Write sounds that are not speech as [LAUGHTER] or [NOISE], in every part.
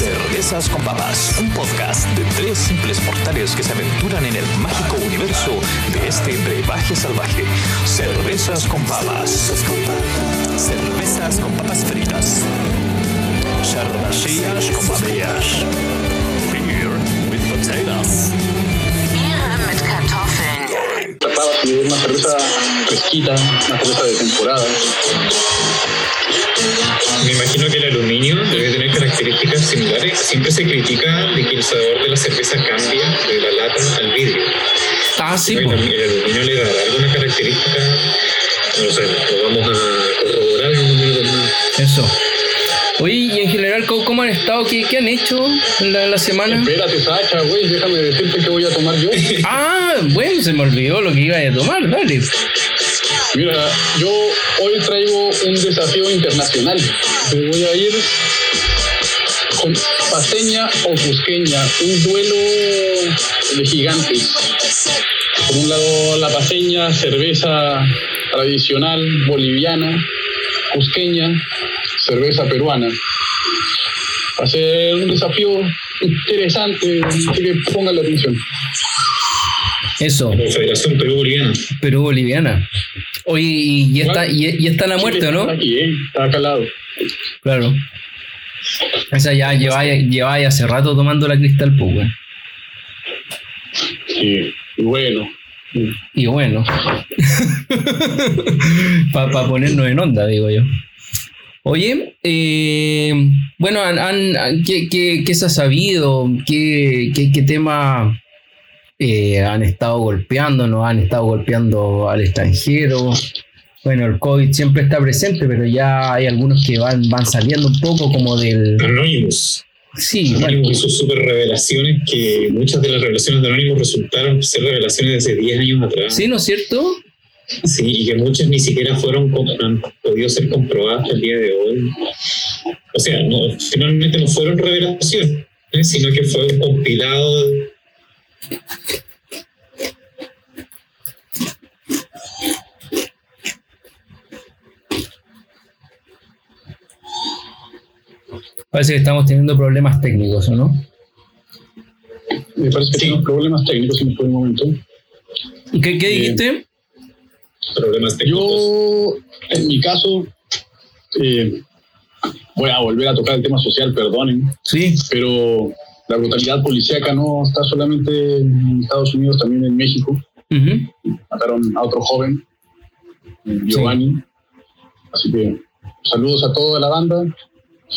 Cervezas con Papas, un podcast de tres simples mortales que se aventuran en el mágico universo de este brebaje salvaje. Cervezas con Papas. Cervezas con papas fritas. Cervecillas con papas. Una cerveza fresquita, una cerveza de temporada. Me imagino que el aluminio debe tener características similares. Siempre se critica de que el sabor de la cerveza cambia de la lata al vidrio. Ah, sí, ¿El, po. el aluminio le dará alguna característica? No sé, lo vamos a corroborar en minutos más. Eso. Oye, y en general, ¿cómo, cómo han estado? ¿Qué, qué han hecho en la, la semana? Espérate, Sacha, güey, déjame decirte que voy a tomar yo. [LAUGHS] Ah, bueno, se me olvidó lo que iba a tomar, dale. Mira, yo hoy traigo un desafío internacional. Me voy a ir con paseña o cusqueña, un duelo de gigantes. Por un lado, la paseña, cerveza tradicional boliviana, cusqueña, cerveza peruana. Va a ser un desafío interesante, así que pongan la atención. Eso, Confederación Perú-Boliviana. Perú boliviana. Oye, y, y está, y, y están a muerte, ¿o ¿no? está Aquí, ¿eh? Está acá al lado. Claro. Esa ya lleváis lleváis hace rato tomando la cristal, pues, weón. Sí, y bueno. Y bueno. [LAUGHS] Para ponernos en onda, digo yo. Oye, eh, bueno, han, han- ¿qué, qué, qué se ha sabido? ¿Qué, qué, qué tema eh, han estado golpeando? ¿No han estado golpeando al extranjero? Bueno, el COVID siempre está presente, pero ya hay algunos que van, van saliendo un poco como del... Anonymous. Sí, bueno, Anonymous hizo super revelaciones que muchas de las revelaciones de Anonymous resultaron ser revelaciones de hace 10 años atrás. sí, ¿no es cierto? Sí, y que muchas ni siquiera fueron han podido ser comprobadas hasta el día de hoy. O sea, no, finalmente no fueron revelaciones, ¿eh? sino que fue un compilado. de- Parece que estamos teniendo problemas técnicos, ¿o no? Me parece que Sí. tenemos problemas técnicos en este momento. ¿Qué, qué dijiste? Problemas técnicos. Yo, en mi caso, eh, voy a volver a tocar el tema social, perdonen, Sí. pero la brutalidad policíaca no está solamente en Estados Unidos, también en México. Mataron a otro joven, eh, Giovanni. Así que saludos a toda la banda.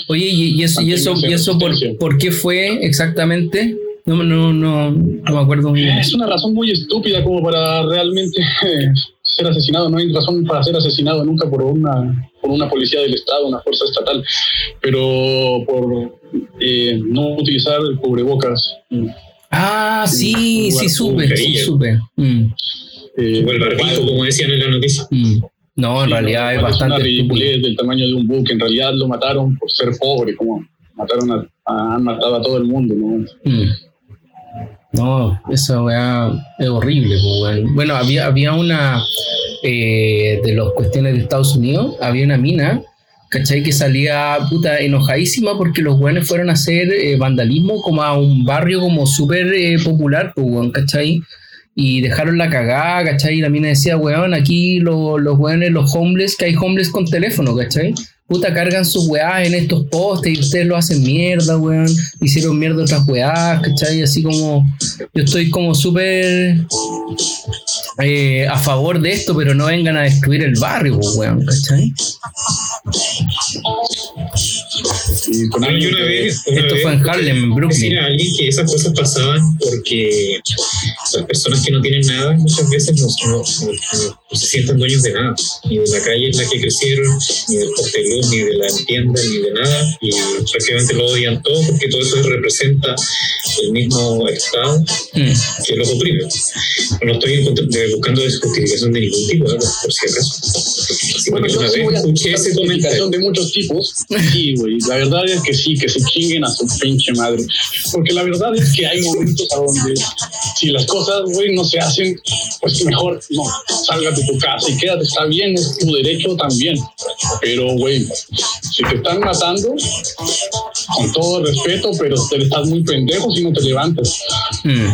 Oye, ¿y, y eso, y eso, y eso por, por qué fue exactamente? No, no, no, no me acuerdo bien. Es una razón muy estúpida como para realmente eh, ser asesinado. No hay razón para ser asesinado nunca por una, por una policía del Estado, una fuerza estatal, pero por eh, no utilizar el cubrebocas. Ah, sí, sí, supe, sí, supe. Mm, Eh, O el barbijo, como decían en la noticia. mm. No, en sí, realidad es bastante una estúpido. ridiculez del tamaño de un buque. En realidad lo mataron por ser pobre, como mataron a, a- han matado a todo el mundo. ¿no? Mm. No, esa weá es horrible. weón. Bueno, había, había una eh, de las cuestiones de Estados Unidos, había una mina, ¿cachai? Que salía puta enojadísima porque los weones fueron a hacer eh, vandalismo como a un barrio como súper eh, popular, ¿cachai? Y dejaron la cagada, ¿cachai? Y la mina decía, weón, aquí lo- los weones, los homeless, que hay homeless con teléfono, ¿cachai? Puta, cargan sus weás en estos postes y ustedes lo hacen mierda, weón. Hicieron mierda otras weás, ¿cachai? Así como yo estoy como súper eh, a favor de esto, pero no vengan a destruir el barrio, weón, ¿cachai? Una vez, una Esto vez fue en Harlem, en Brooklyn. decir a alguien que esas cosas pasaban porque las personas que no tienen nada muchas veces no, no- no- no se sienten dueños de nada, ni de la calle en la que crecieron, ni del poste de luz, ni de la tienda, ni de nada, y prácticamente lo odian todo porque todo eso representa el mismo Estado Mm. que los oprime. No estoy buscando justificación de ningún tipo, ¿verdad? por si acaso. Así Bueno, una sí vez escuché ese comentario. de muchos tipos. Sí, güey. La verdad es que sí, que se chinguen a su pinche madre. Porque la verdad es que hay momentos a donde si las cosas, güey, no se hacen, pues mejor no. Salgas de tu casa y quédate. Está bien, es tu derecho también. Pero, güey, si te están matando, con todo respeto, pero te estás muy pendejo si no te levantas. Mm.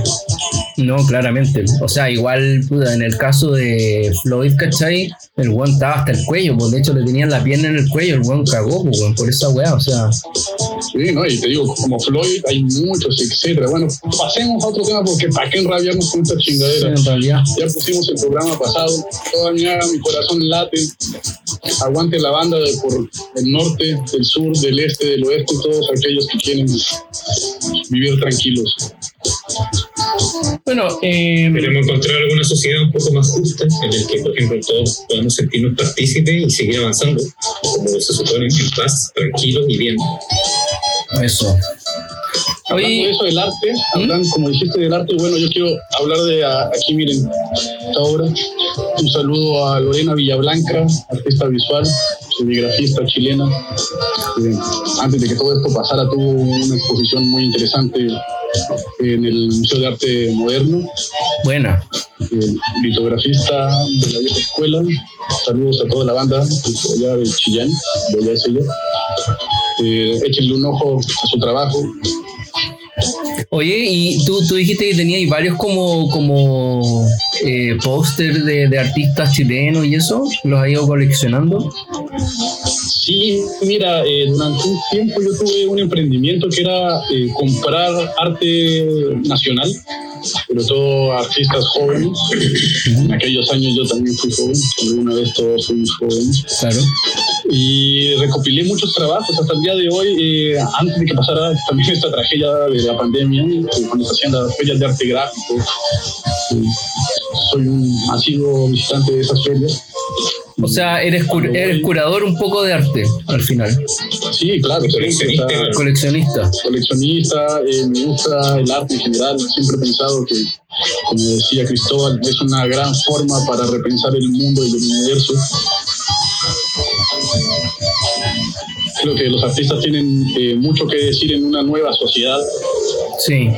No, claramente. O sea, igual puta, en el caso de Floyd, ¿cachai? El weón estaba hasta el cuello, pues de hecho le tenían la pierna en el cuello, el weón cagó, pues, weón, por esa weá, o sea. Sí, ¿no? Y te digo, como Floyd hay muchos, etcétera. Bueno, pasemos a otro tema porque para qué enrabiarnos con esta sí, chingadera. en realidad. Ya pusimos el programa pasado, toda mi haga, mi corazón late, aguante la banda de por el norte, del sur, del este, del oeste, todos aquellos que quieren vivir tranquilos. Bueno, eh, Queremos encontrar alguna sociedad un poco más justa en la que, por ejemplo, todos podamos sentirnos partícipes y seguir avanzando, como se supone, en paz, tranquilos y bien. eso. Hablando de eso del arte, hablando, como dijiste del arte, bueno, yo quiero hablar de a- aquí, miren, esta obra. Un saludo a Lorena Villablanca, artista visual, serigrafista chilena. Eh, antes de que todo esto pasara, tuvo una exposición muy interesante en el Museo de Arte Moderno. buena. eh, litografista de la vieja escuela. Saludos a toda la banda allá de Chillán, de allá es ella. Eh, échenle un ojo a su trabajo. Oye, y tú, tú dijiste que tenías varios como, como eh, póster de, de artistas chilenos y eso, ¿los has ido coleccionando? Sí, mira, eh, durante un tiempo yo tuve un emprendimiento que era eh, comprar arte nacional, pero todo artistas jóvenes. En aquellos años yo también fui joven, alguna vez todos fuimos jóvenes. Claro. Y recopilé muchos trabajos hasta el día de hoy, eh, antes de que pasara también esta tragedia de la pandemia, eh, cuando se hacían las ferias de arte gráfico. eh, soy un asiduo visitante de esas ferias. O sea, eres, cur- eres curador un poco de arte al final, Sí, claro, Coleccionista, o sea, claro. coleccionista. coleccionista, eh, me gusta el arte en general, siempre he pensado que, como decía Cristóbal, es una gran forma para repensar el mundo y el universo. Creo que los artistas tienen eh, mucho que decir en una nueva sociedad. Sí.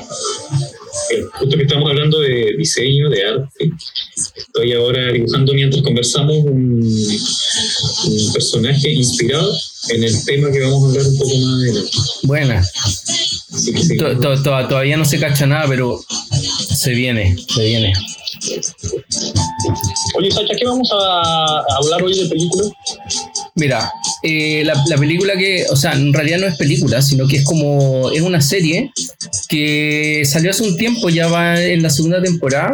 Eh, Justo que estamos hablando de diseño, de arte, estoy ahora dibujando mientras conversamos un, un personaje inspirado en el tema que vamos a hablar un poco más adelante. Buena. To- to- to- todavía no se cacha nada, pero se viene, se viene. Oye, Sacha, ¿qué vamos a hablar hoy de películas? Mira, eh, la, la película que, o sea, en realidad no es película, sino que es como, es una serie que salió hace un tiempo, ya va en la segunda temporada,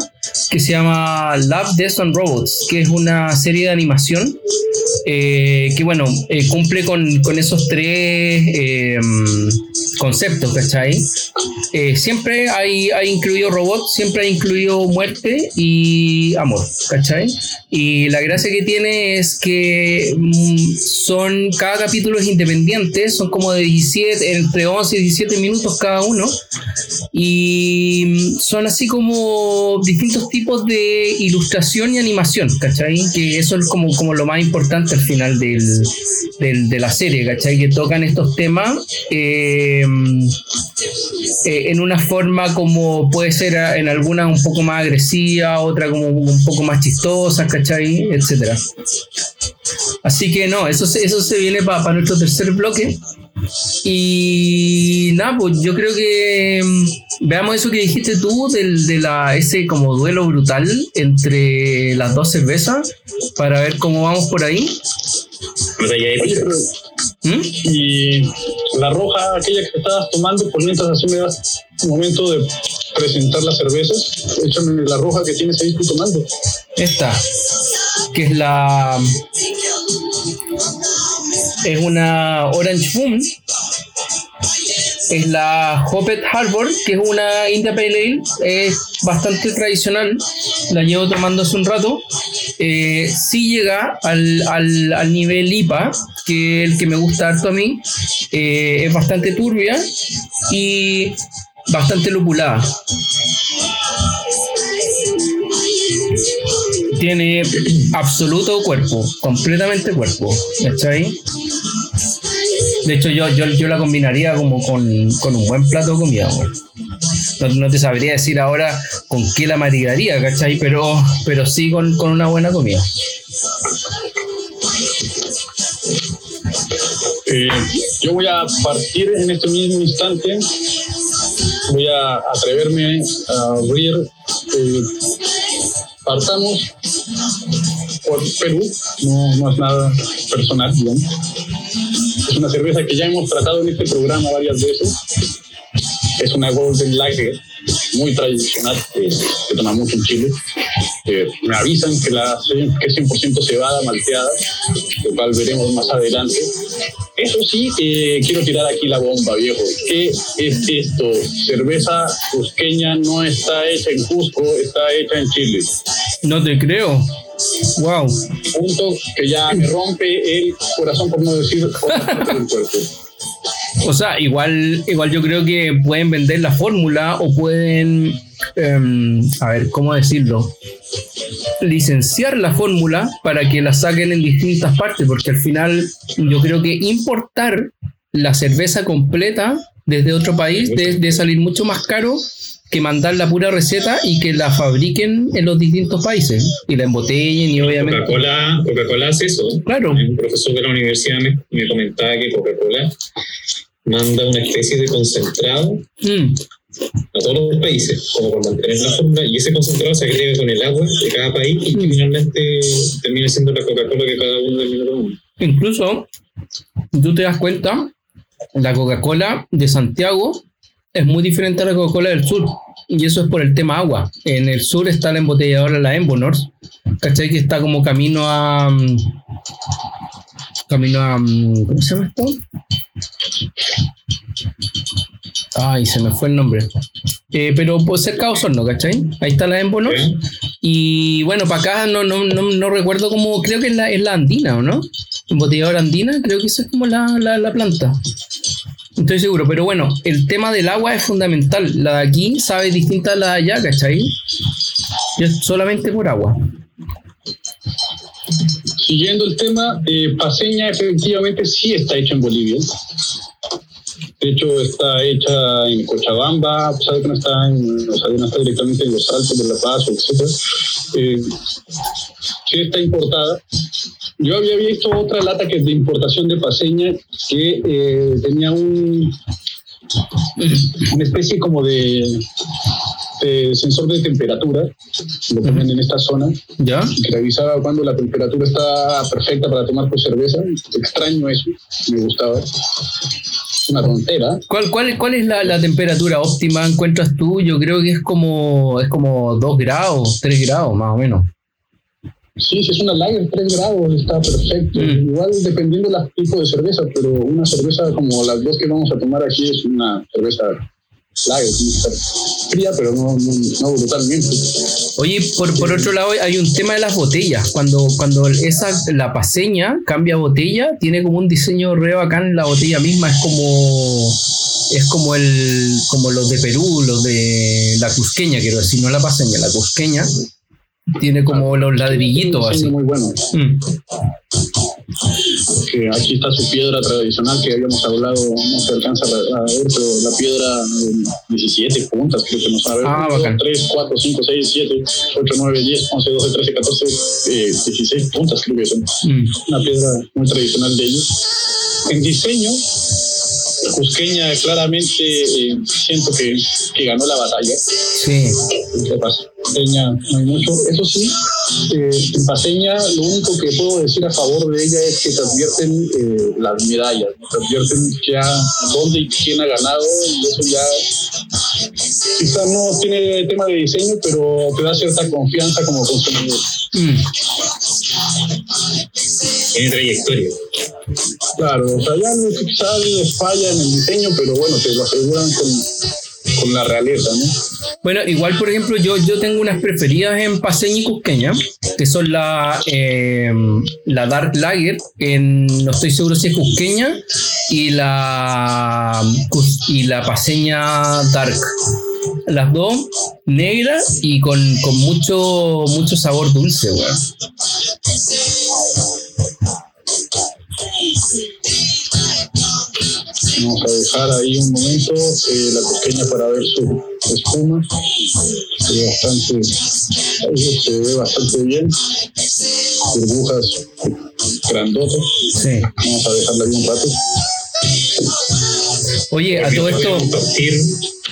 que se llama Love, Death and Robots, que es una serie de animación eh, que, bueno, eh, cumple con, con esos tres conceptos, ¿cachai? Eh, siempre hay, hay incluido robots, siempre hay incluido muerte y amor, ¿cachai? Y la gracia que tiene es que mm, son, cada capítulo es independiente, son como de 17, entre 11 y 17 minutos cada uno, y mm, son así como distintos tipos de ilustración y animación, ¿cachai? Que eso es como, como lo más importante al final del, del- de la serie, ¿cachai? Que tocan estos temas. eh, eh, en una forma como puede ser a- en alguna un poco más agresiva, otra como un poco más chistosa, ¿cachai? Etcétera. Así que no, eso, se- eso se viene para nuestro tercer bloque. Y nada, pues yo creo que mm, veamos eso que dijiste tú, del, de la, ese como duelo brutal entre las dos cervezas, para ver cómo vamos por ahí. ¿Mm? y la roja, aquella que estabas tomando, por mientras así me das un momento de presentar las cervezas, échame la roja que tienes ahí tú tomando. Esta, que es la. Es una Orange Boom. Es la Hoppet Harbor, que es una India Pale Ale. Es bastante tradicional. La llevo tomando hace un rato. Eh, sí llega al, al- al nivel IPA, que es el que me gusta harto a mí. Eh, es bastante turbia y bastante lupulada. tiene absoluto cuerpo, completamente cuerpo, ¿cachai? De hecho, yo, yo, yo la combinaría como con, con un buen plato de comida. No, no te sabría decir ahora con qué la maridaría, ¿cachai? Pero, pero sí con, con una buena comida. Eh, yo voy a partir en este mismo instante, voy a atreverme a abrir, eh, partamos por Perú, no, no es nada personal, digamos. Es una cerveza que ya hemos tratado en este programa varias veces. Es una Golden Lager muy tradicional que toma mucho en Chile. Eh, me avisan que, la, que es 100% cebada malteada, lo cual veremos más adelante. Eso sí, eh, quiero tirar aquí la bomba, viejo. ¿Qué es esto? Cerveza cusqueña no está hecha en Cusco, está hecha en Chile. No te creo. Wow. Punto que ya me rompe el corazón, por no decir otra parte del cuerpo. O sea, igual, igual yo creo que pueden vender la fórmula o pueden, em, a ver, ¿cómo decirlo? Licenciar la fórmula para que la saquen en distintas partes, porque al final yo creo que importar la cerveza completa desde otro país debe salir mucho más caro que mandar la pura receta y que la fabriquen en los distintos países y la embotellen y obviamente... Coca-Cola Coca hace eso. Claro. Un profesor de la universidad me, me comentaba que Coca-Cola manda una especie de concentrado Mm, a todos los países, como para mantener la fórmula, y ese concentrado se agrega con el agua de cada país y Mm. finalmente termina siendo la Coca-Cola que cada uno termina tomando. Incluso, tú te das cuenta, la Coca-Cola de Santiago es muy diferente a la Coca-Cola del sur. Y eso es por el tema agua. En el sur está la embotelladora, la Embonor, ¿cachai? Que está como camino a... Camino a... mm, ¿Cómo se llama esto? Ay, se me fue el nombre. Eh, pero pues cerca de Osorno, ¿cachai? Ahí está la Embonor. ¿Eh? Y bueno, para acá no, no, no, no recuerdo cómo, creo que es la, es la andina, ¿o no? Embotelladora andina, creo que esa es como la, la, la planta. No Estoy seguro, pero bueno, el tema del agua es fundamental. La de aquí sabe distinta a la de allá, ¿cachai? Y es solamente por agua. Siguiendo el tema, eh, Paseña efectivamente sí está hecha en Bolivia. De hecho, está hecha en Cochabamba, a pesar de que no está, directamente en los Altos de La Paz, etc. Eh, sí está importada. Yo había visto otra lata que es de importación de Paseña que eh, tenía un, una especie como de, de sensor de temperatura, lo ponen en esta zona, ¿Ya? que revisaba cuando la temperatura está perfecta para tomar tu cerveza. Extraño eso, me gustaba. Una tontera. ¿Cuál, cuál, cuál es la, la temperatura óptima encuentras tú? Yo creo que es como, es como 2 grados, 3 grados más o menos. Sí, si es una lager, 3 grados, está perfecto. Mm. Igual dependiendo del tipo de cerveza, pero una cerveza como las dos que vamos a tomar aquí es una cerveza lager, tiene que estar fría, pero no, no, no brutalmente. Oye, por, por otro lado, hay un tema de las botellas. Cuando, cuando esa, la paseña cambia botella, tiene como un diseño re bacán la botella misma. Es como. Es como el. como los de Perú, los de la cusqueña, quiero decir, no la paseña, la cusqueña. Tiene como los ladrillitos así. muy bueno. Mm. Que aquí está su piedra tradicional que habíamos hablado, no se alcanza a ver, pero la piedra de 17 puntas, creo que no sabe. Ah, bacán. 3, 4, 5, 6, 7, 8, 9, 10, 11, 12, 13, 14, eh, 16 puntas, creo que son. Mm. Una piedra muy tradicional de ellos. En diseño, Cusqueña claramente eh, siento que, que ganó la batalla. Sí. No hay mucho. Eso sí, eh, Paseña lo único que puedo decir a favor de ella es que te advierten eh, las medallas, te advierten ya dónde y quién ha ganado y eso ya quizás no tiene tema de diseño, pero te da cierta confianza como consumidor. Mm. Tiene trayectoria. Claro, o sea, ya no- quizás falla en el diseño, pero bueno, te lo aseguran con, con la realeza, ¿no? Bueno, igual, por ejemplo, yo, yo tengo unas preferidas en Paseña y Cusqueña, que son la, eh, la Dark Lager, en, no estoy seguro si es Cusqueña, y la, y la Paseña Dark. Las dos negras y con, con mucho, mucho sabor dulce, weón. Vamos a dejar ahí un momento eh, la pequeña para ver su espuma. Se ve bastante, ahí se ve bastante bien. Burbujas grandota. Sí. Vamos a dejarla ahí un rato. Oye, a todo esto,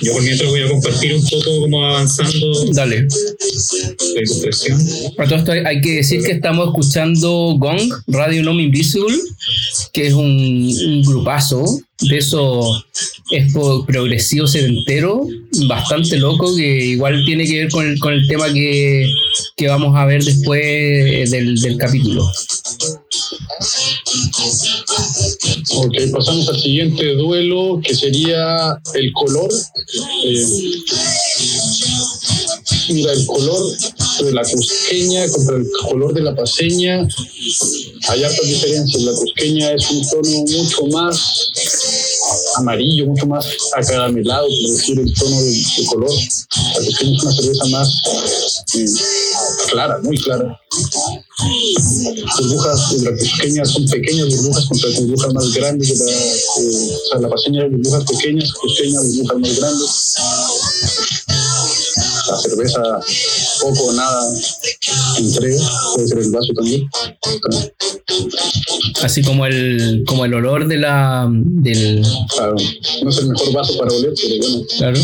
yo por mientras voy a compartir un poco cómo va avanzando dale. A todo esto hay- que decir que estamos escuchando Gong, Radio Non Invisible, que es un, un grupazo de esos expo progresivo sedentero, bastante loco, que igual tiene que ver con el, con el tema que, que vamos a ver después del, del capítulo. Ok, pasamos al siguiente duelo que sería el color. Eh, mira, el color de la cusqueña contra el color de la paseña. Hay hartas diferencias. La cusqueña es un tono mucho más amarillo, mucho más acaramelado, por decir el tono de, color. La cusqueña es una cerveza más eh, clara, muy clara burbujas la cusqueña son pequeñas burbujas contra burbujas más grandes de la, eh, o sea, la paseña de burbujas pequeñas, cusqueña burbujas más grandes. La cerveza poco o nada entrega, puede ser el vaso también. Así como el, como el olor de la, del... Claro, no es el mejor vaso para oler, pero bueno, Claro.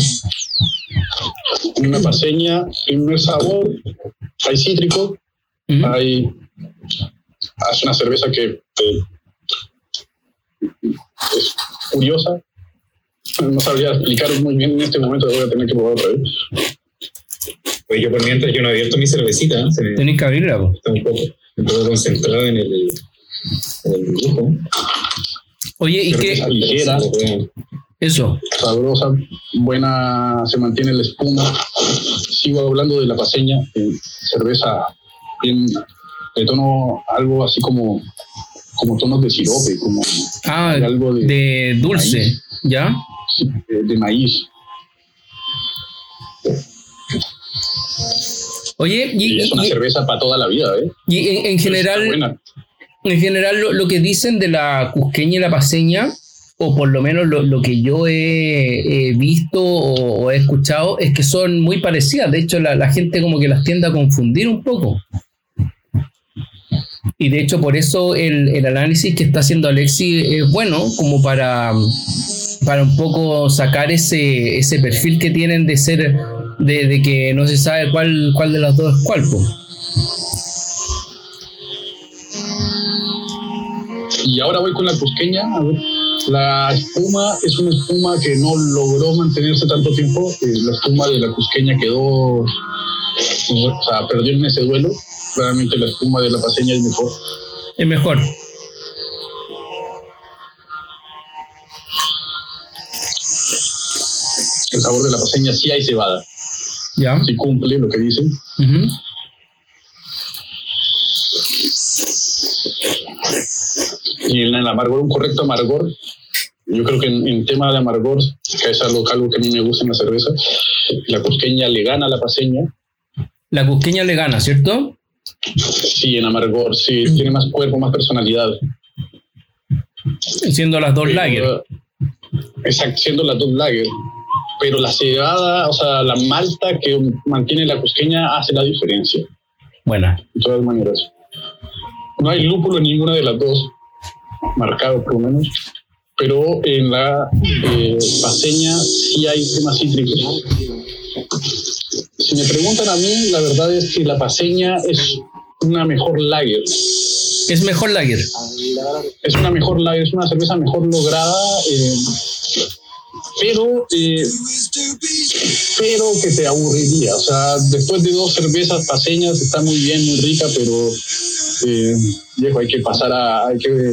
una paseña, primer sabor, hay cítrico, hay es una cerveza que eh, es curiosa no sabría explicar muy bien en este momento voy a tener que probar otra vez Pues yo por mientras yo no he abierto mi cervecita, Tenéis que abrirla, po. está un poco, un poco concentrado en el, en el dibujo. Oye, ¿y qué? Cerveza ligera Eso. sabrosa buena se mantiene la espuma sigo hablando de la paseña eh, cerveza bien de tono algo así como como tonos de sirope como Ah, hay algo de, de dulce, maíz. ¿ya? de- de maíz Oye, y, y es una y- cerveza para toda la vida ¿eh? y en, general, en general lo, lo que dicen de la cusqueña y la paseña, o por lo menos lo, lo que yo he, he visto o, o he escuchado, es que son muy parecidas. De hecho, la, la gente como que las tiende a confundir un poco. Y de hecho, por eso el, el análisis que está haciendo Alexi es bueno, como para, para un poco sacar ese, ese perfil que tienen de ser, de, de que no se sabe cuál, cuál de las dos es cuál. po. Y ahora voy con la cusqueña. A ver. La espuma es una espuma que no logró mantenerse tanto tiempo. Eh, la espuma de la cusqueña quedó, o sea, perdió en ese duelo. Claramente la espuma de la paseña es mejor. Es mejor. El sabor de la paseña sí hay cebada, ¿Ya? sí cumple lo que dicen. Ujú. Y en el amargor, un correcto amargor. Yo creo que en, en tema de amargor, que es algo, algo que a mí me gusta en la cerveza, la cusqueña le gana a la paseña. La cusqueña le gana, ¿cierto? Sí, en amargor, sí, tiene más cuerpo, más personalidad. Siendo las dos lager. Exacto, siendo las dos lager. Pero la cebada, o sea, la malta que mantiene la cusqueña hace la diferencia, Buena. de todas maneras. No hay lúpulo en ninguna de las dos, marcado por lo menos. Pero en la eh, paseña sí hay temas cítricos. Si me preguntan a mí, la verdad es que la paseña es una mejor lager. Es mejor lager. es una mejor lager, es una cerveza mejor lograda, eh, pero eh, pero que te aburriría. O sea, después de dos cervezas paseñas está muy bien, muy rica, pero eh, viejo, hay que pasar a, hay que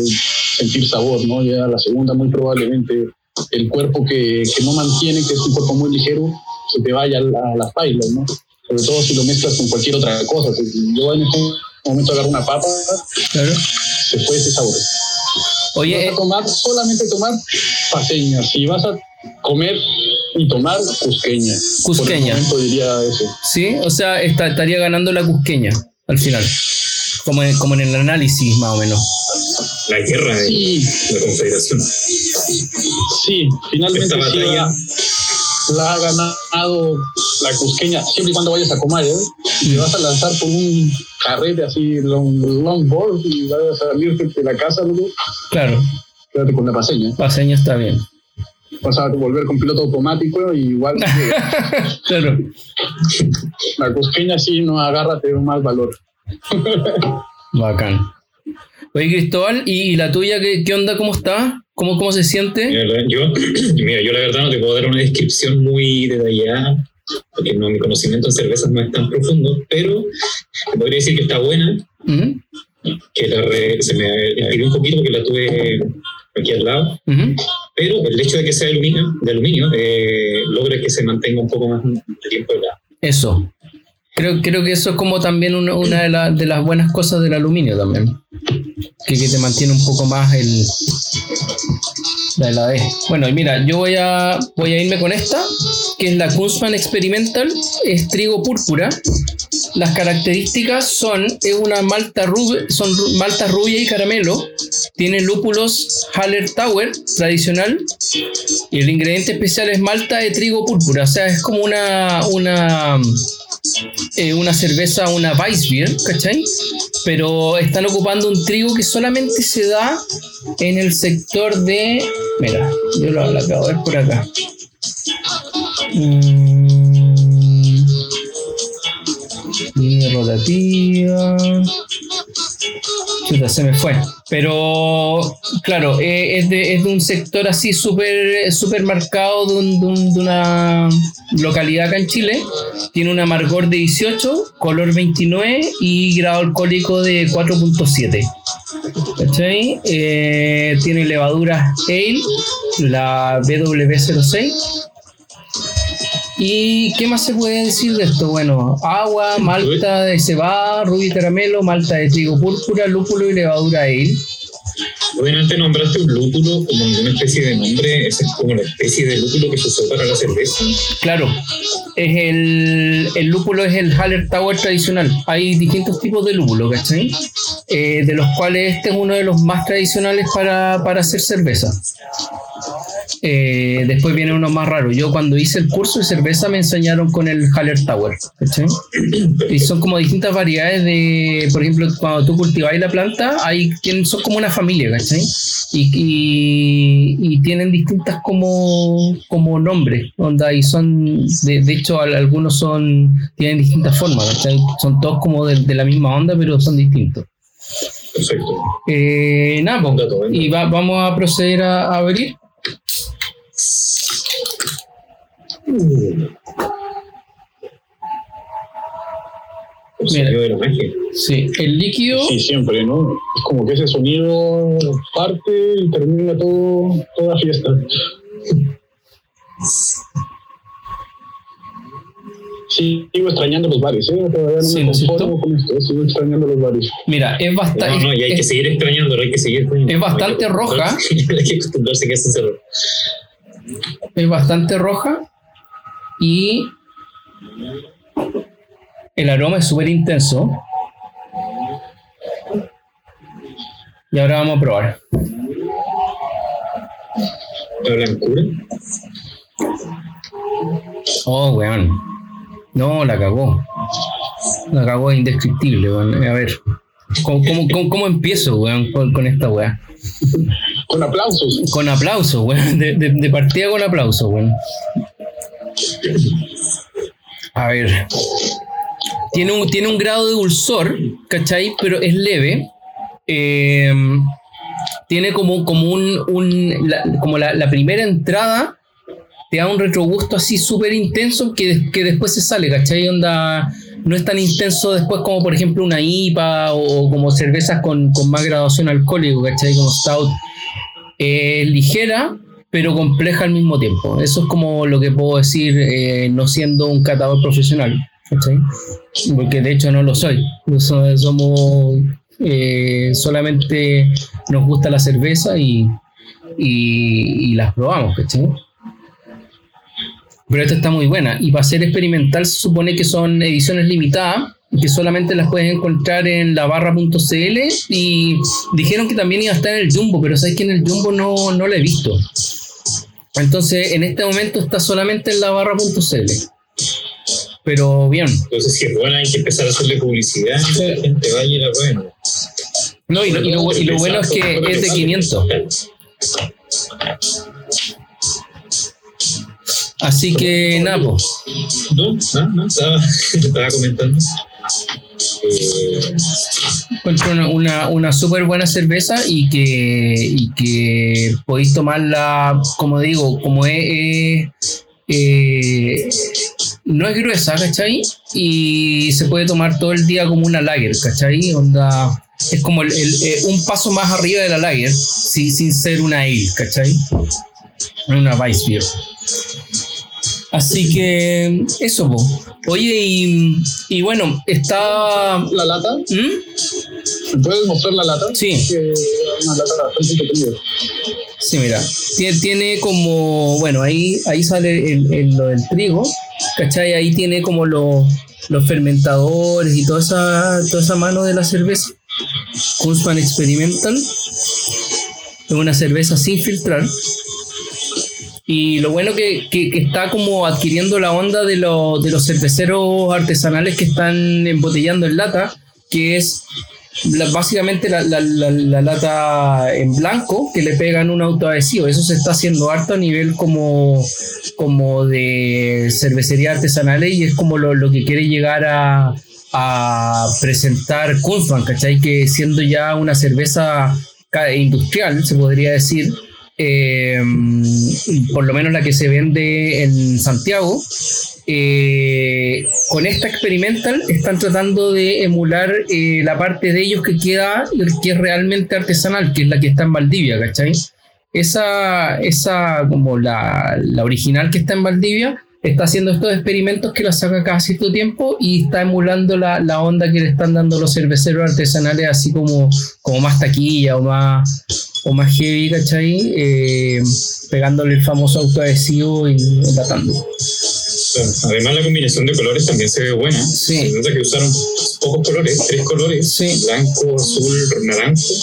sentir sabor, ¿no? Ya la segunda muy probablemente el cuerpo que, que no mantiene, que es un cuerpo muy ligero, se te vaya a, la- a las pailas, ¿no? Sobre todo si lo mezclas con cualquier otra cosa. Yo en este momento agarro una papa, Claro. se fue ese sabor. Oye, vas eh, a tomar, solamente tomar paseña. Si vas a comer y tomar cusqueña. Cusqueña. Por el momento diría eso. sí, o sea, esta- estaría ganando la cusqueña al final. Como en, como en el análisis, más o menos. La guerra de Sí, la confederación. sí, finalmente Esta sí batalla. la, la ha ganado la cusqueña, siempre y cuando vayas a comer, ¿eh? Y te vas a lanzar por un carrete así, long, longboard, y vas a salirte de la casa, Claro, quédate con la paseña. paseño está bien. Vas a volver con piloto automático y igual [LAUGHS] Claro. la cusqueña sí no agárrate un mal valor. Bacán. Oye, Cristóbal, ¿y, la tuya qué, qué onda? ¿Cómo está? ¿Cómo, cómo se siente? Mira, Yo, [CLEARS THROAT] mira, yo la verdad no te puedo dar una descripción muy detallada, porque no, mi conocimiento en cervezas no es tan profundo, pero te podría decir que está buena, Ujú, que la re- se me estiró un poquito porque la tuve aquí al lado, ujú. Pero el hecho de que sea de aluminio, de aluminio eh, logra que se mantenga un poco más de tiempo helada. Eso. Creo, creo que eso es como también una, de, la- de las buenas cosas del aluminio también. Que, te mantiene un poco más el la heladez. Bueno, y mira, yo voy a, voy a irme con esta, que es la Kunzman Experimental, es trigo púrpura. Las características son, es una malta rubia, son malta rubia y caramelo, tiene lúpulos Haller Tower tradicional y el ingrediente especial es malta de trigo púrpura, o sea, es como una, una, eh, una cerveza, una Weissbier, ¿cachai? Pero están ocupando un trigo que solamente se da en el sector de. Mira, yo lo, acabo de ver por acá. Mm, línea rotativa. Se me fue. Pero, claro, eh, es, de, es de un sector así súper súper marcado de, un- de un- de una localidad acá en Chile. Tiene un amargor de 18, color 29 y grado alcohólico de 4.7. ¿Cachai? Eh, tiene levaduras Ale, la BW06. ¿Y qué más se puede decir de esto? Bueno, agua, malta de cebada, rubio y caramelo, malta de trigo púrpura, lúpulo y levadura ale. Antes nombraste un lúpulo como alguna especie de nombre, esa es como la especie de lúpulo que se usó para la cerveza. Claro, es el, el lúpulo es el Haller Tower tradicional. Hay distintos tipos de lúpulo, ¿cachai? Eh, de los cuales este es uno de los más tradicionales para, para hacer cerveza. Eh, después viene uno más raro. Yo cuando hice el curso de cerveza me enseñaron con el Haller Tower, ¿cachai? Y son como distintas variedades de, por ejemplo, cuando tú cultiváis la planta, hay, tienen, son como una familia, ¿cachai? Y, y, y tienen distintas como, como nombres, onda, y son, de, de hecho, al- algunos son, tienen distintas formas, ¿cachai? Son todos como de, de la misma onda, pero son distintos. Perfecto. Eh, nada, pues, dato, y va- vamos a proceder a, a abrir. El Mira. Sonido de la magia. Sí, el líquido, Sí, siempre, ¿no? Es como que ese sonido parte y termina todo, toda fiesta. Sigo extrañando los bares, ¿eh? Todavía no Sí, me conformo con esto, sigo extrañando los bares. mira, es bastante... No, no, y hay que seguir extrañándolo, hay que seguir extrañándolo. es bastante Hay que roja. [LAUGHS] hay que acostumbrarse que hace cerro. es bastante roja y el aroma es súper intenso. Y ahora vamos a probar. La blancura. Oh, weón. No, la cagó. La cagó indescriptible, weón. A ver. ¿Cómo, cómo, cómo- cómo empiezo, weón, con, con esta weá? Con aplausos. Con aplauso, weón. De, de- de partida con aplauso, weón. A ver. Tiene un, tiene un grado de dulzor, ¿cachai? Pero es leve. Eh, tiene como, como un, un- la, como la, primera entrada te da un retrogusto así súper intenso que, que después se sale, ¿cachai? Onda, no es tan intenso después como por ejemplo una IPA o como cervezas con, con más graduación alcohólica, ¿cachai? Como Stout. Eh, ligera, pero compleja al mismo tiempo. Eso es como lo que puedo decir eh, no siendo un catador profesional, ¿cachai? Porque de hecho no lo soy. So- Somos eh, solamente nos gusta la cerveza y, y, y las probamos, ¿cachai? Pero esta está muy buena. Y para ser experimental se supone que son ediciones limitadas, que solamente las puedes encontrar en la barra.cl y dijeron que también iba a estar en el Jumbo, pero sabes que en el Jumbo no, no la he visto. Entonces, en este momento está solamente en la barra.cl. Pero bien. Entonces, si es buena, hay que empezar a hacerle publicidad. La gente vaya y la bueno. No, y, lo- y lo, y lo bueno es que es de 500. Así que nada. No, no, no, estaba, [LAUGHS] estaba comentando. Eh, encuentro una, una, una súper buena cerveza y que, y que podéis tomarla, como digo, como es, es, eh, no es gruesa, ¿cachai? Y se puede tomar todo el día como una lager, ¿cachai? Onda, es como el, el- eh, un paso más arriba de la lager, sí, sin ser una ale, ¿cachai? Una Vice Beer. Así que eso, po. Oye, y, y bueno, está... La lata, ¿Mm? ¿puedes mostrar la lata? Sí. Es una lata bastante pequeña. Sí, mira, tiene, tiene como, bueno, ahí, ahí sale el, el- lo del trigo, ¿cachai? Ahí tiene como los, los fermentadores y toda esa, toda esa mano de la cerveza. Kunzman Experimental. Es una cerveza sin filtrar. Y lo bueno que, que, está como adquiriendo la onda de, los de los cerveceros artesanales que están embotellando en lata, que es básicamente la, la- la- la lata en blanco que le pegan un autoadhesivo. Eso se está haciendo harto a nivel como, como de cervecería artesanales y es como lo, lo que quiere llegar a, a presentar Kunzman, ¿cachai? Que siendo ya una cerveza industrial, se podría decir, eh, por lo menos la que se vende en Santiago, eh, con esta experimental están tratando de emular eh, la parte de ellos que queda, que es realmente artesanal, que es la que está en Valdivia, ¿cachai? Esa, esa como la, la original que está en Valdivia, está haciendo estos experimentos que la saca cada cierto tiempo y está emulando la, la onda que le están dando los cerveceros artesanales, así como, como más taquilla o más, o más heavy, ¿cachai? Eh, pegándole el famoso autoadhesivo y enlatando. Claro. Además, la combinación de colores también se ve buena. Sí. Se nota que usaron pocos colores, tres colores: Sí. blanco, azul, naranjo.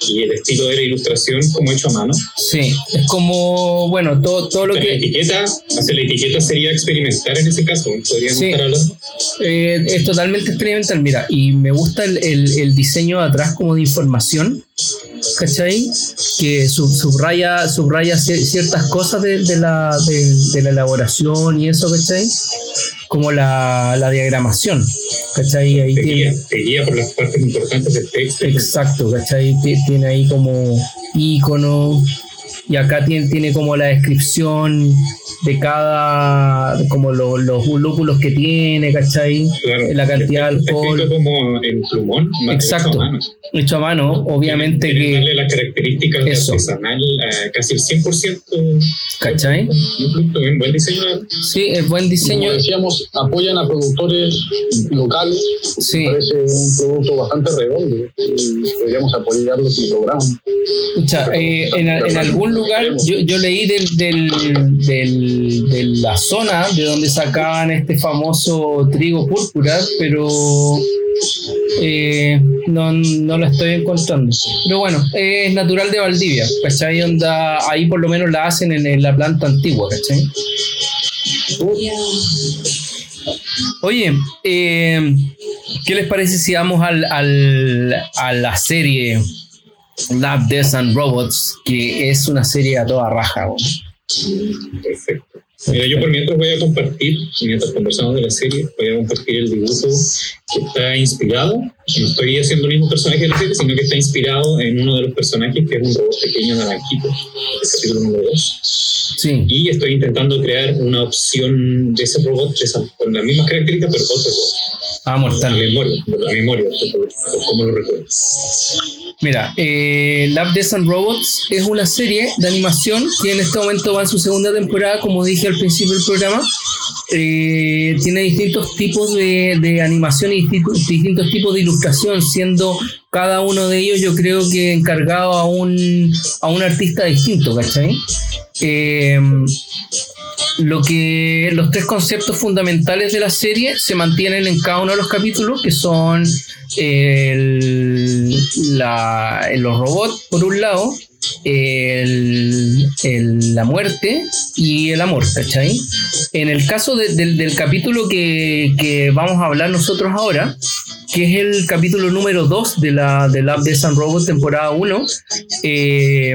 Y el estilo de la ilustración, como hecho a mano. Sí, es como, bueno, todo, todo lo La que... etiqueta, hacer la etiqueta sería experimentar en ese caso. Podríamos Sí. estar hablando. Eh, es totalmente experimental, mira, y me gusta el, el- el diseño de atrás como de información, ¿cachai? Que sub- subraya, subraya cier- ciertas cosas de, de la, de, de la elaboración y eso, ¿cachai? Como la, la diagramación, ¿cachai? Ahí Te guía, tiene, te guía por las partes importantes del texto. exacto, ¿cachai? Ti- Tiene ahí como icono y acá tiene, tiene como la descripción de cada, como lo- los lúpulos que tiene, ¿cachai? Claro. la cantidad de alcohol. como en plumón, más Exacto. hecho a mano. hecho a mano, obviamente Quieren que, darle las características de artesanal a casi el 100%. ¿cachai? Un producto bien buen diseño. Sí, es buen diseño. Como decíamos, apoyan a productores locales. Sí, Me parece un producto bastante redondo. y Podríamos apoyarlo sin programa. Escucha, eh, en, en algún lugar yo, yo leí del, del, del- de la zona de donde sacaban este famoso trigo púrpura, pero eh, no, no la estoy encontrando. Pero bueno, es natural de Valdivia, ¿cachai? Onda, ahí por lo menos la hacen en, en la planta antigua, ¿cachai? Oye, eh, ¿qué les parece si vamos al, al- a la serie Lab, Death and Robots, que es una serie a toda raja? Perfecto. Mira, yo por mientras voy a compartir, mientras conversamos de la serie, voy a compartir el dibujo que está inspirado. No estoy haciendo el mismo personaje de la serie, sino que está inspirado en uno de los personajes, que es un robot pequeño naranjito, el capítulo número 2. Sí, Y estoy intentando crear una opción de ese robot de esa- con las mismas características, pero otro robot. ah, La mortal. memoria, la memoria, como lo recuerdo. Mira, eh, Lab, Death and Robots es una serie de animación que en este momento va en su segunda temporada, como dije al principio del programa. Eh, tiene distintos tipos de, de animación y distintos, tipos de ilustración, siendo cada uno de ellos yo creo que encargado a un, a un artista distinto, ¿cachai? Eh, lo que los tres conceptos fundamentales de la serie se mantienen en cada uno de los capítulos, que son los robots por un lado, la muerte y el amor, ¿cachai? En el caso de- del, capítulo que, vamos a hablar nosotros ahora, que es el capítulo número 2 de la de Love, Death and Robots temporada 1, eh,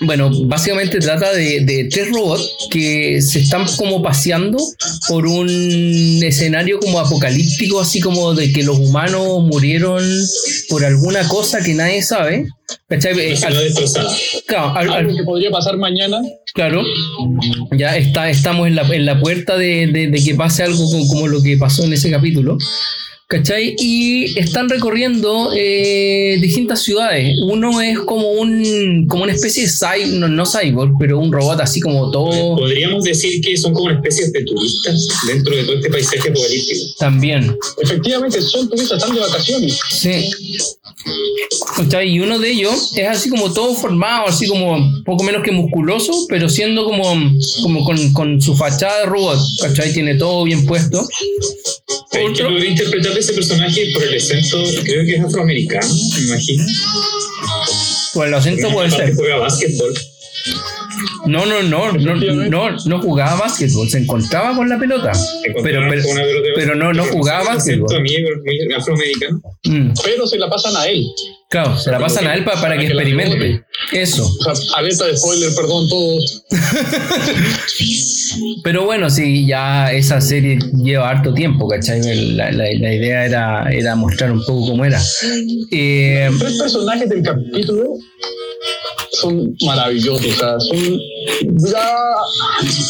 bueno, básicamente trata de, de tres robots que se están como paseando por un escenario como apocalíptico, así como de que los humanos murieron por alguna cosa que nadie sabe. ¿Cachai? Eh, al- claro, al- Algo que podría pasar mañana. Claro, ya está, estamos en la, en la puerta de, de- de que pase algo como, como lo que pasó en ese capítulo. ¿Cachai? Y están recorriendo eh, distintas ciudades. Uno es como un como una especie de cyborg, no, no cyborg, pero un robot así como todo Podríamos decir que son como una especie de turistas dentro de todo este paisaje apocalíptico. también. Efectivamente, son turistas, están de vacaciones. Sí. ¿Cachai? Y uno de ellos es así como todo formado, así como poco menos que musculoso, pero siendo como, como con, con su fachada de robot. ¿Cachai? Tiene todo bien puesto. Otro- interpretar ese personaje por el acento, creo que es afroamericano, me imagino. Por el acento puede ser. Juega básquetbol. No, no, no, no, no, no jugaba básquetbol, se encontraba con la pelota. Pero, pero, con una pelota de pero no, no jugaba básquetbol. afroamericano. Mm, Pero se la pasan a él. Claro, se la pasan a él pa- para, Para que experimente. Eso. O sea, alerta de spoiler, perdón, todos. [LAUGHS] Pero bueno, sí, ya esa serie lleva harto tiempo, ¿cachai? La, la- la idea era, era mostrar un poco cómo era. Eh, Tres personajes del capítulo son maravillosos. O sea, son. Ya.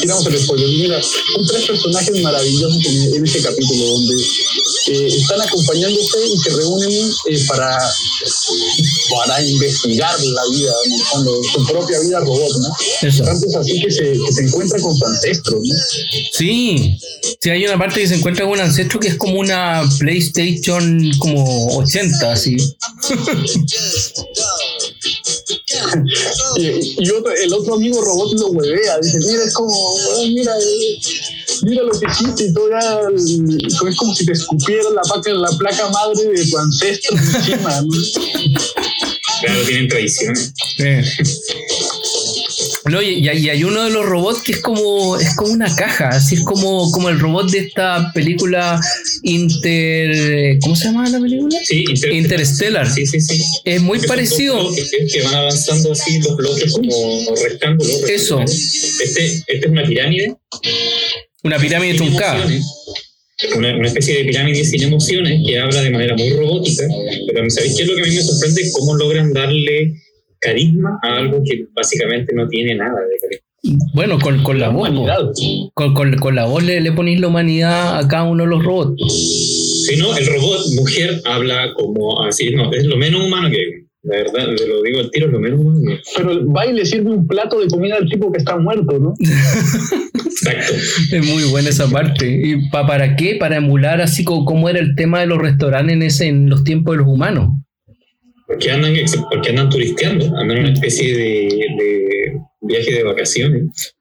Tiramos el spoiler. Mira, son tres personajes maravillosos en, este capítulo donde eh, están acompañándose y se reúnen eh, para, para investigar la vida, fondo, su propia vida robot, ¿no? eso. Tanto es así que se, que se encuentra con su ancestro, ¿no? Sí, sí, hay una parte que se encuentra con un ancestro que es como una PlayStation como 80, así. [LAUGHS] [LAUGHS] Y, y otro- el otro amigo robot lo huevea, dice, mira, es como, "Ah, mira, eh, mira lo que hiciste y todo ya, el- es como si te escupiera la placa, la placa madre de tu ancestro encima, ¿no? Claro, tienen tradiciones. No, y, y hay- uno de los robots que es como es como una caja, así es como, como el robot de esta película Inter ¿cómo se llama la película? Sí, Inter- Interstellar. Sí, sí, sí. Es muy parecido. bloques Que van avanzando así los bloques como rectángulos. Eso. Este, este es una pirámide. Una pirámide truncada. Una, una especie de pirámide sin emociones que habla de manera muy robótica. Pero ¿sabéis qué es lo que a mí me sorprende? Cómo logran darle carisma a algo que básicamente no tiene nada de carisma. Bueno, con, con la voz. Con, con- con la voz le, le ponéis la humanidad a cada uno de los robots. Si no, el robot mujer habla como así, no, es lo menos humano que hay. La verdad, te lo digo al tiro, es lo menos humano que hay. Pero va y le sirve un plato de comida al tipo que está muerto, ¿no? [LAUGHS] Exacto. Es muy buena esa parte. ¿Y pa- para qué? Para emular así como, como era el tema de los restaurantes en, ese, en los tiempos de los humanos. Porque andan, ex- porque andan turisteando, andan en una especie de, de viaje de vacaciones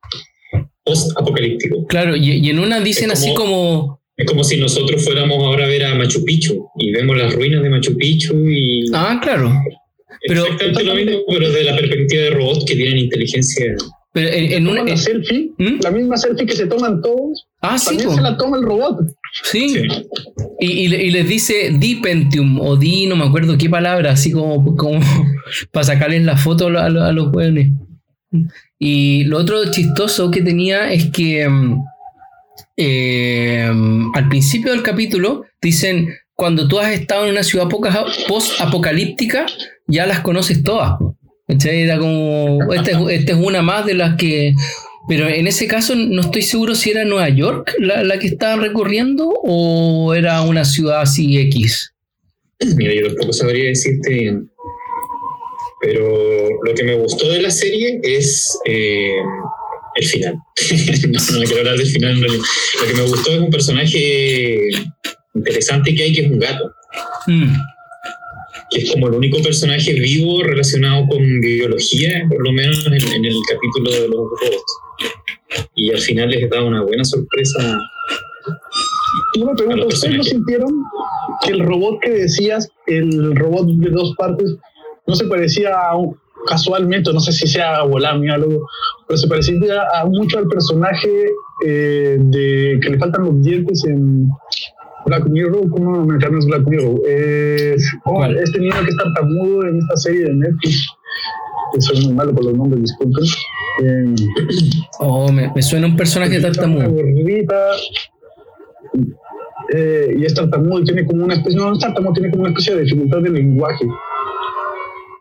post-apocalíptico. Claro, y, y en una dicen así como-. Es como si nosotros fuéramos ahora a ver a Machu Picchu y vemos las ruinas de Machu Picchu y Ah, claro. pero- exactamente lo mismo, pero desde la perspectiva de robots que tienen inteligencia. Pero en, en una... La selfie, ¿Mm? la misma selfie que se toman todos, ah, sí, también po. se la toma el robot. Sí. Sí. Y, y y les dice di Pentium o di, no me acuerdo qué palabra, así como, como [LAUGHS] para sacarles la foto a, a lo- a los jóvenes. Y lo otro chistoso que tenía es que mm, eh, al principio del capítulo dicen, cuando tú has estado en una ciudad poca- post-apocalíptica, ya las conoces todas. Era como, esta es, esta es una más de las que... Pero en ese caso no estoy seguro si era Nueva York la, la que estaban recorriendo o era una ciudad así X. Mira, yo tampoco sabría decirte. Pero lo que me gustó de la serie es eh, el final. [LAUGHS] no, no quiero hablar del final. no. Lo que me gustó es un personaje interesante que hay, que es un gato. Mm, que es como el único personaje vivo relacionado con biología, por lo menos en, en el capítulo de los robots. Y al final les da una buena sorpresa. Yo me pregunto, ¿ustedes no sintieron que el robot que decías, el robot de dos partes, no se parecía a un, casualmente, no sé si sea volamia, algo, pero se parecía a, mucho al personaje eh, de que le faltan los dientes en Black Mirror, ¿cómo me llamas Black Mirror? Es, oh, este niño que está tartamudo en esta serie de Netflix. Soy muy malo por los nombres, disculpen. Eh, oh, me, me, suena un personaje tartamudo. Eh, y es tartamudo y tiene como una especie, no, es tartamudo, tiene como una especie de dificultad de lenguaje.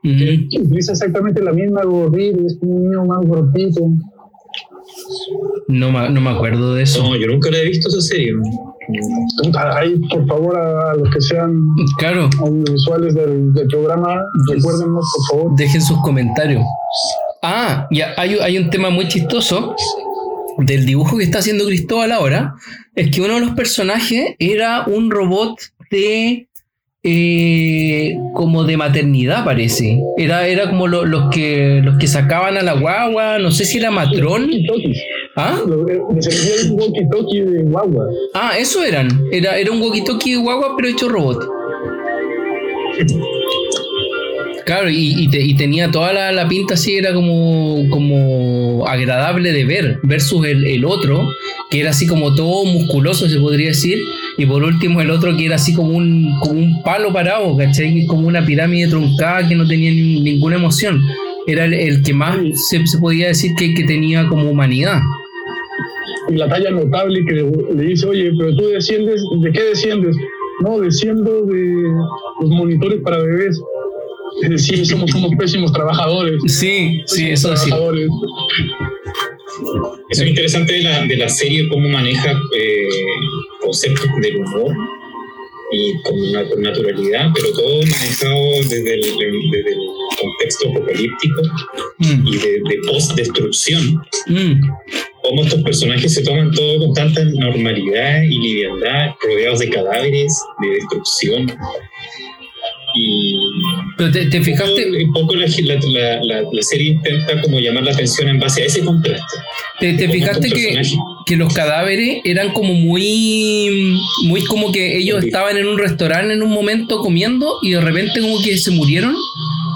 Utiliza exactamente la misma gorrita, es como un niño más gordito. No, no me acuerdo de eso. No, yo nunca la he visto esa serie. Ahí, por favor, a los que sean claro. audiovisuales del, del programa, recuérdenos, por favor. Dejen sus comentarios. Ah, ya, hay, hay un tema muy chistoso del dibujo que está haciendo Cristóbal ahora. Es que uno de los personajes era un robot de eh, como de maternidad, parece. Era, era como los, que, los que sacaban a la guagua, no sé si era matrón. ¿Ah? walkie-talkie de guagua. Ah, eso eran. Era, era un walkie-talkie de guagua, pero hecho robot. Claro, y, tenía toda la, pinta así, era como, como agradable de ver, versus el, otro, que era así como todo musculoso, se podría decir, y por último el otro que era así como un, como un palo parado, ¿cachai? Como una pirámide truncada que no tenía ninguna emoción. Era el, que más se, podía decir que, que tenía como humanidad y la talla notable que le, dice, oye, pero tú desciendes, ¿de qué desciendes? No, desciendo de los monitores para bebés. Es [LAUGHS] decir, somos, somos pésimos trabajadores. Sí, sí, eso sí. Eso es interesante de la, de la serie, cómo maneja eh, conceptos del humor y con, naturalidad, pero todo manejado desde el, desde el contexto apocalíptico mm. y de, post-destrucción. Mm. Cómo estos personajes se toman todo con tanta normalidad y liviandad, rodeados de cadáveres, de destrucción. Y pero te, fijaste. Un poco la, la, serie intenta como llamar la atención en base a ese contraste. Te, te fijaste que, que, los cadáveres eran como muy. Muy como que ellos estaban en un restaurante en un momento comiendo y de repente como que se murieron.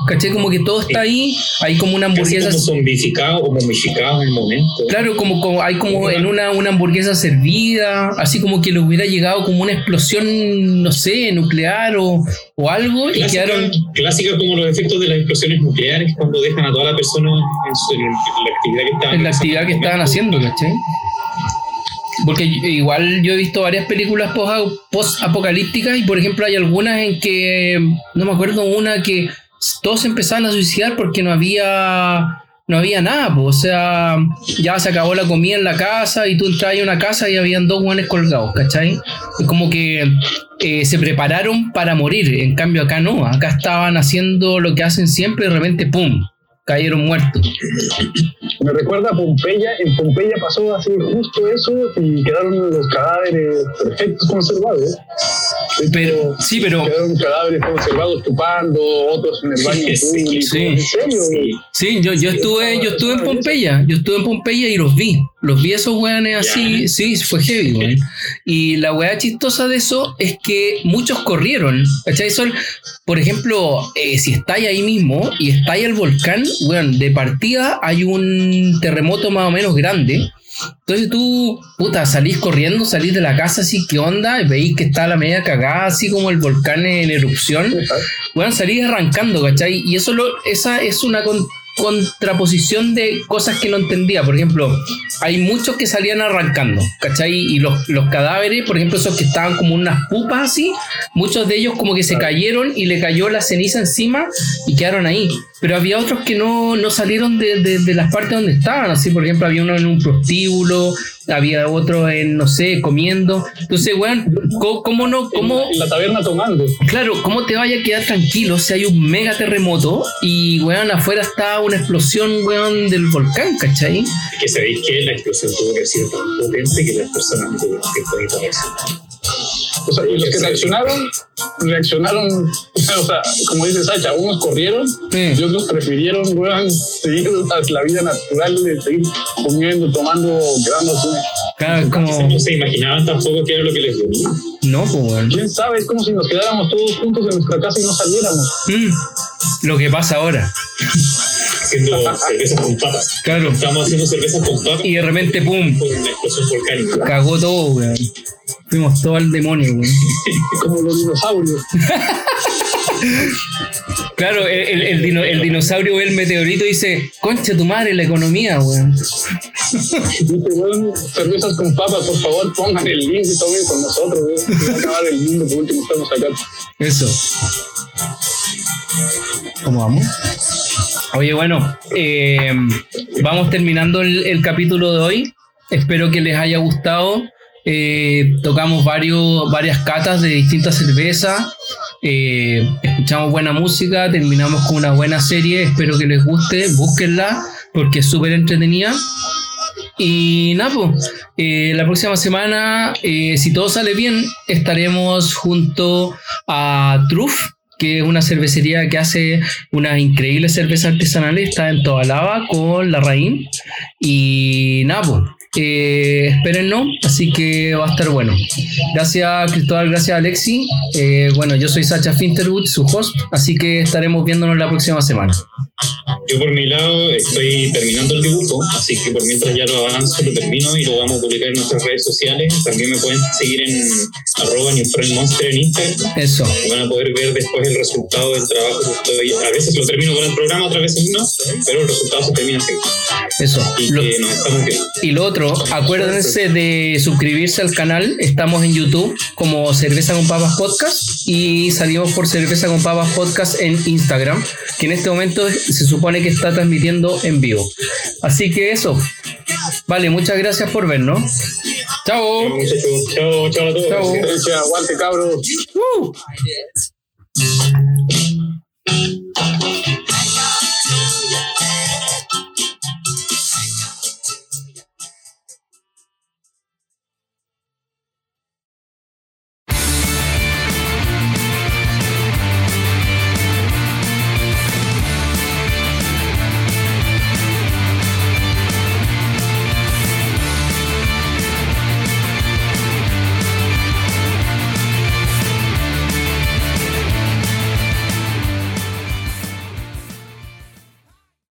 ¿Caché? Como que todo está ahí, hay como una hamburguesa. como zombificado en el momento. Claro, como, como hay como en una, una hamburguesa servida, así como que le hubiera llegado como una explosión, no sé, nuclear o, o algo y quedaron. Clásica como los efectos de las explosiones nucleares cuando dejan a toda la persona en, la actividad que estaban En la actividad que estaban haciendo, ¿caché? Porque igual yo he visto varias películas post-apocalípticas y por ejemplo hay algunas en que, no me acuerdo una que todos empezaban a suicidar porque no había no había nada, o sea, ya se acabó la comida en la casa y tú entras a una casa y habían dos guanes colgados, ¿cachai? Es como que eh, se prepararon para morir, en cambio acá no, acá estaban haciendo lo que hacen siempre y de repente, ¡pum!, cayeron muertos. Me recuerda a Pompeya, en Pompeya pasó así justo eso y quedaron los cadáveres perfectos conservados. Pero, sí, pero. Quedaron cadáveres conservados chupando, otros en el baño público. Sí, ¿En serio? Sí, yo, yo estuve, yo estuve en Pompeya, yo estuve en Pompeya y los vi. Los vi esos weones así, sí, fue heavy, weón. Y la weá chistosa de eso es que muchos corrieron. ¿Cachai? Son, por ejemplo, eh, si estáis ahí mismo y estáis el volcán, weón, de partida hay un terremoto más o menos grande entonces tú, puta, salís corriendo, salís de la casa así, ¿qué onda? Y veis que está la media cagada, así como el volcán en erupción. Bueno, salís arrancando, ¿cachai? Y eso lo, esa es una contraposición de cosas que no entendía. Por ejemplo, hay muchos que salían arrancando, ¿cachai? Y los, los cadáveres, por ejemplo, esos que estaban como unas pupas así, muchos de ellos como que se cayeron y le cayó la ceniza encima y quedaron ahí. Pero había otros que no, no salieron de, de, de las partes donde estaban, así por ejemplo había uno en un prostíbulo, había otro en, no sé, comiendo. Entonces, weón, ¿cómo, no? Cómo, en la taberna tomando. Claro, ¿cómo te vaya a quedar tranquilo si hay un mega terremoto y, weón, afuera está una explosión, weón, del volcán, ¿cachai? Es que sabéis que la explosión tuvo que ser tan potente que las personas no tuvieron tiempo de reaccionar. O sea, y los que reaccionaron, reaccionaron, o sea, como dice Sacha, unos corrieron y otros prefirieron, weón, seguir la vida natural de seguir comiendo, tomando, quedándose. Claro, como... No se imaginaban tampoco qué era lo que les venía. No, pues, ¿Quién sabe? Es como si nos quedáramos todos juntos en nuestra casa y no saliéramos. Mm, lo que pasa ahora. haciendo cervezas con papas. Claro. Estamos haciendo cervezas con papas Y de repente, pum, con una explosión volcánica. cagó todo, weón. Fuimos todo al demonio, weón. [LAUGHS] Como los dinosaurios. [LAUGHS] Claro, el, el- el dino- el dinosaurio ve el meteorito y dice, concha tu madre, la economía, weón. Dice, weón, cervezas con papas, por favor, pongan el link y tomen con nosotros, weón. Se va a acabar el mundo, por último estamos acá. Eso. ¿Cómo vamos? Oye, bueno, eh, vamos terminando el, el capítulo de hoy. Espero que les haya gustado. Eh, tocamos varios, varias catas de distintas cervezas. Eh, escuchamos buena música, terminamos con una buena serie. Espero que les guste, búsquenla porque es súper entretenida. Y nada, eh, la próxima semana, eh, si todo sale bien, estaremos junto a Truff, que es una cervecería que hace unas increíbles cervezas artesanales, está en toda lava con la raíz. Y nada, eh, espérennos, así que va a estar bueno. Gracias Cristóbal, gracias Alexi. Eh, bueno, yo soy Sacha Finterwood, su host, así que estaremos viéndonos la próxima semana. Yo por mi lado estoy terminando el dibujo, así que por mientras ya lo avanzo, lo termino y lo vamos a publicar en nuestras redes sociales. También me pueden seguir en arroba Monster en Instagram. Eso, y Van a poder ver después el resultado del trabajo que estoy. A veces lo termino con el programa, otras veces no, pero el resultado se termina así. eso. Y Lo- que nos estamos viendo. Y lo otro, acuérdense de suscribirse al canal. Estamos en YouTube como Cerveza con Papas Podcast y salimos por Cerveza con Papas Podcast en Instagram, que en este momento se supone que está transmitiendo en vivo. Así que eso. Vale, muchas gracias por vernos. Chao. Chao, chao a todos. Chao. Aguante, cabros. Uh.